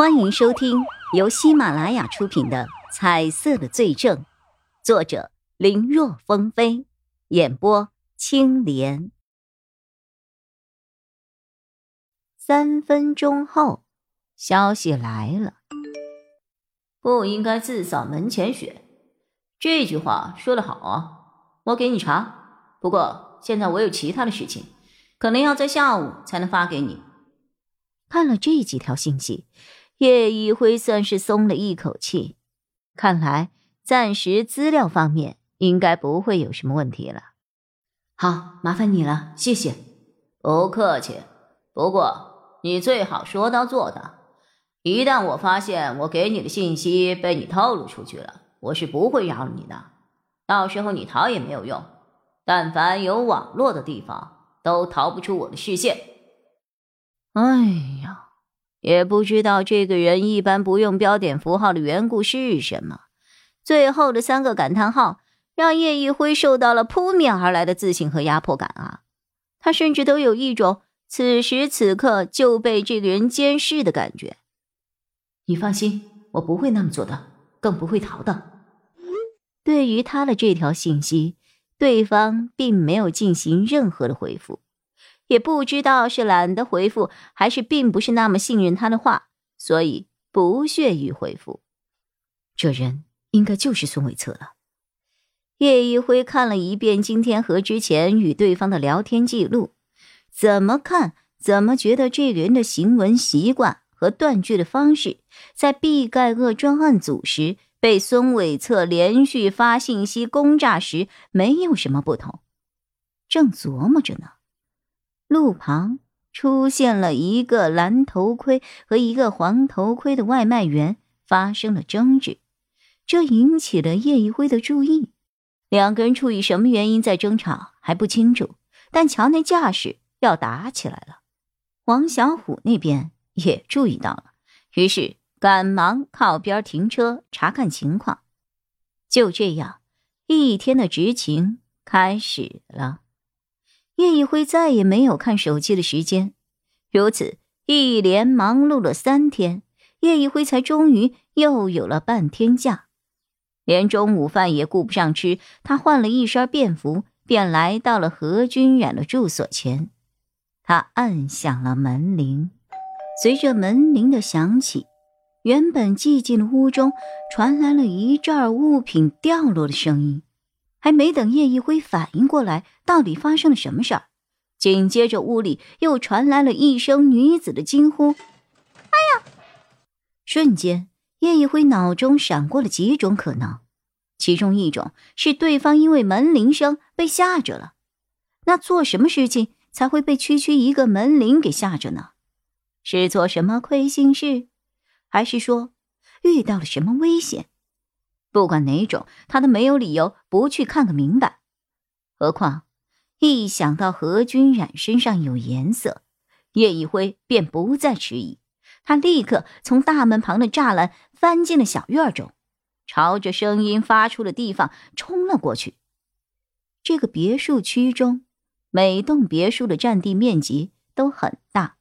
欢迎收听由喜马拉雅出品的《彩色的罪证》，作者林若风飞，演播青莲。三分钟后，消息来了：不应该自扫门前雪。这句话说得好啊！我给你查，不过现在我有其他的事情，可能要在下午才能发给你。看了这几条信息，叶一辉算是松了一口气。看来暂时资料方面应该不会有什么问题了。好，麻烦你了，谢谢。不客气。不过你最好说到做到。一旦我发现我给你的信息被你透露出去了，我是不会饶了你的。到时候你逃也没有用。但凡有网络的地方，都逃不出我的视线。哎呀，也不知道这个人一般不用标点符号的缘故是什么。最后的三个感叹号让叶一辉受到了扑面而来的自信和压迫感啊！他甚至都有一种此时此刻就被这个人监视的感觉。你放心，我不会那么做的，更不会逃的。对于他的这条信息，对方并没有进行任何的回复。也不知道是懒得回复，还是并不是那么信任他的话，所以不屑于回复。这人应该就是孙伟策了。叶一辉看了一遍今天和之前与对方的聊天记录，怎么看怎么觉得这个人的行文习惯和断句的方式，在毕盖厄专案组时被孙伟策连续发信息轰炸时没有什么不同。正琢磨着呢。路旁出现了一个蓝头盔和一个黄头盔的外卖员，发生了争执，这引起了叶一辉的注意。两个人出于什么原因在争吵还不清楚，但瞧那架势要打起来了。王小虎那边也注意到了，于是赶忙靠边停车查看情况。就这样，一天的执勤开始了。叶一辉再也没有看手机的时间，如此一连忙碌了三天，叶一辉才终于又有了半天假，连中午饭也顾不上吃。他换了一身便服，便来到了何君远的住所前。他按响了门铃，随着门铃的响起，原本寂静的屋中传来了一阵物品掉落的声音。还没等叶一辉反应过来，到底发生了什么事儿，紧接着屋里又传来了一声女子的惊呼：“哎呀！”瞬间，叶一辉脑中闪过了几种可能，其中一种是对方因为门铃声被吓着了。那做什么事情才会被区区一个门铃给吓着呢？是做什么亏心事，还是说遇到了什么危险？不管哪种，他都没有理由不去看个明白。何况一想到何君染身上有颜色，叶一辉便不再迟疑。他立刻从大门旁的栅栏翻进了小院中，朝着声音发出的地方冲了过去。这个别墅区中，每栋别墅的占地面积都很大，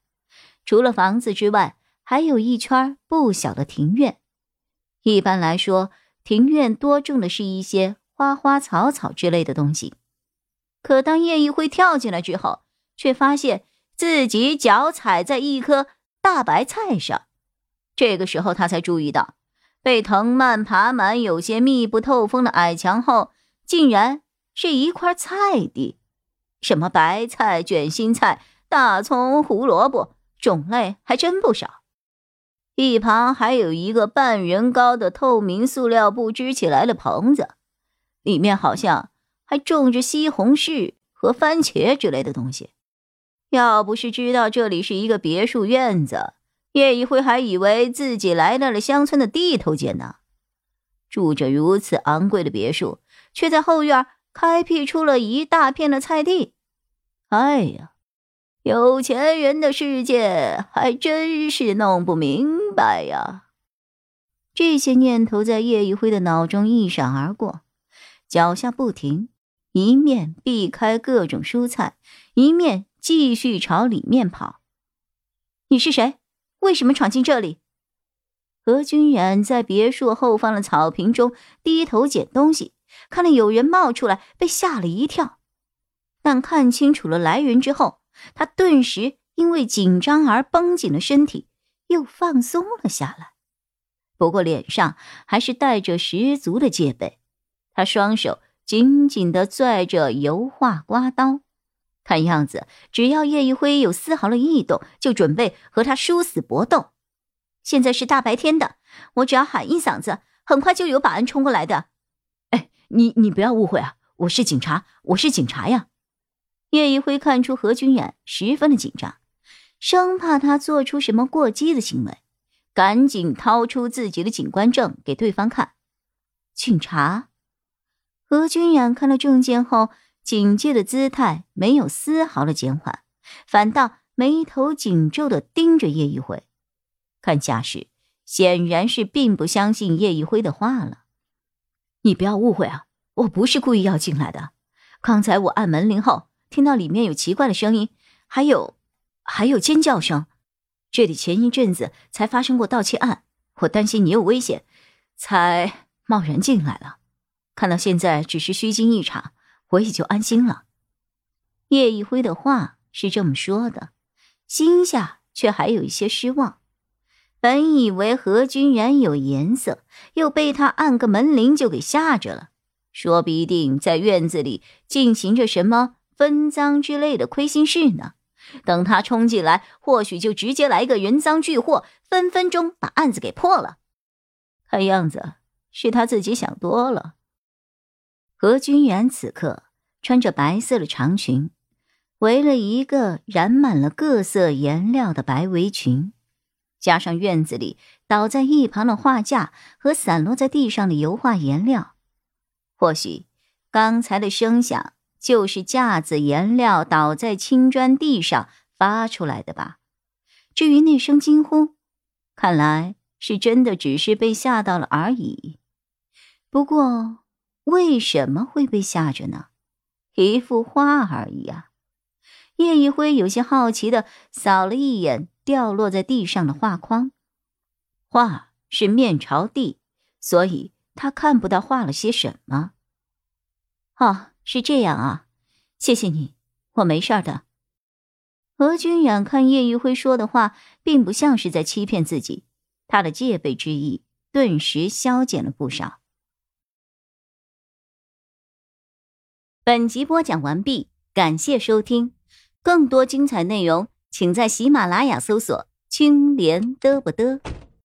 除了房子之外，还有一圈不小的庭院。一般来说，庭院多种的是一些花花草草之类的东西，可当叶一辉跳进来之后，却发现自己脚踩在一颗大白菜上。这个时候，他才注意到，被藤蔓爬满、有些密不透风的矮墙后，竟然是一块菜地。什么白菜、卷心菜、大葱、胡萝卜，种类还真不少。一旁还有一个半人高的透明塑料布支起来的棚子，里面好像还种着西红柿和番茄之类的东西。要不是知道这里是一个别墅院子，叶一辉还以为自己来到了乡村的地头间呢。住着如此昂贵的别墅，却在后院开辟出了一大片的菜地。哎呀！有钱人的世界还真是弄不明白呀！这些念头在叶一辉的脑中一闪而过，脚下不停，一面避开各种蔬菜，一面继续朝里面跑。你是谁？为什么闯进这里？何君远在别墅后方的草坪中低头捡东西，看到有人冒出来，被吓了一跳。但看清楚了来人之后，他顿时因为紧张而绷紧了身体，又放松了下来。不过脸上还是带着十足的戒备，他双手紧紧地攥着油画刮刀，看样子只要叶一辉有丝毫的异动，就准备和他殊死搏斗。现在是大白天的，我只要喊一嗓子，很快就有保安冲过来的。哎，你你不要误会啊，我是警察，我是警察呀。叶一辉看出何君远十分的紧张，生怕他做出什么过激的行为。赶紧掏出自己的警官证给对方看。警察何君远看了证件后，警戒的姿态没有丝毫的减缓，反倒眉头紧皱的盯着叶一辉，看架势，显然是并不相信叶一辉的话了。你不要误会啊，我不是故意要进来的。刚才我按门铃后，听到里面有奇怪的声音，还有，还有尖叫声。这里前一阵子才发生过盗窃案，我担心你有危险，才贸然进来了。看到现在只是虚惊一场，我也就安心了。叶一辉的话是这么说的，心下却还有一些失望。本以为何君然有颜色，又被他按个门铃就给吓着了，说不一定在院子里进行着什么分赃之类的亏心事呢。等他冲进来，或许就直接来个人赃俱获，分分钟把案子给破了。看样子是他自己想多了。何君远此刻穿着白色的长裙，围了一个染满了各色颜料的白围裙，加上院子里倒在一旁的画架和散落在地上的油画颜料，或许刚才的声响。就是架子颜料倒在青砖地上发出来的吧？至于那声惊呼，看来是真的只是被吓到了而已。不过，为什么会被吓着呢？一幅画而已啊！叶一辉有些好奇的扫了一眼掉落在地上的画框，画是面朝地，所以他看不到画了些什么。哦。是这样啊，谢谢你，我没事的。何君远看叶玉辉说的话，并不像是在欺骗自己，他的戒备之意顿时消减了不少。本集播讲完毕，感谢收听，更多精彩内容，请在喜马拉雅搜索“青莲嘚不嘚”。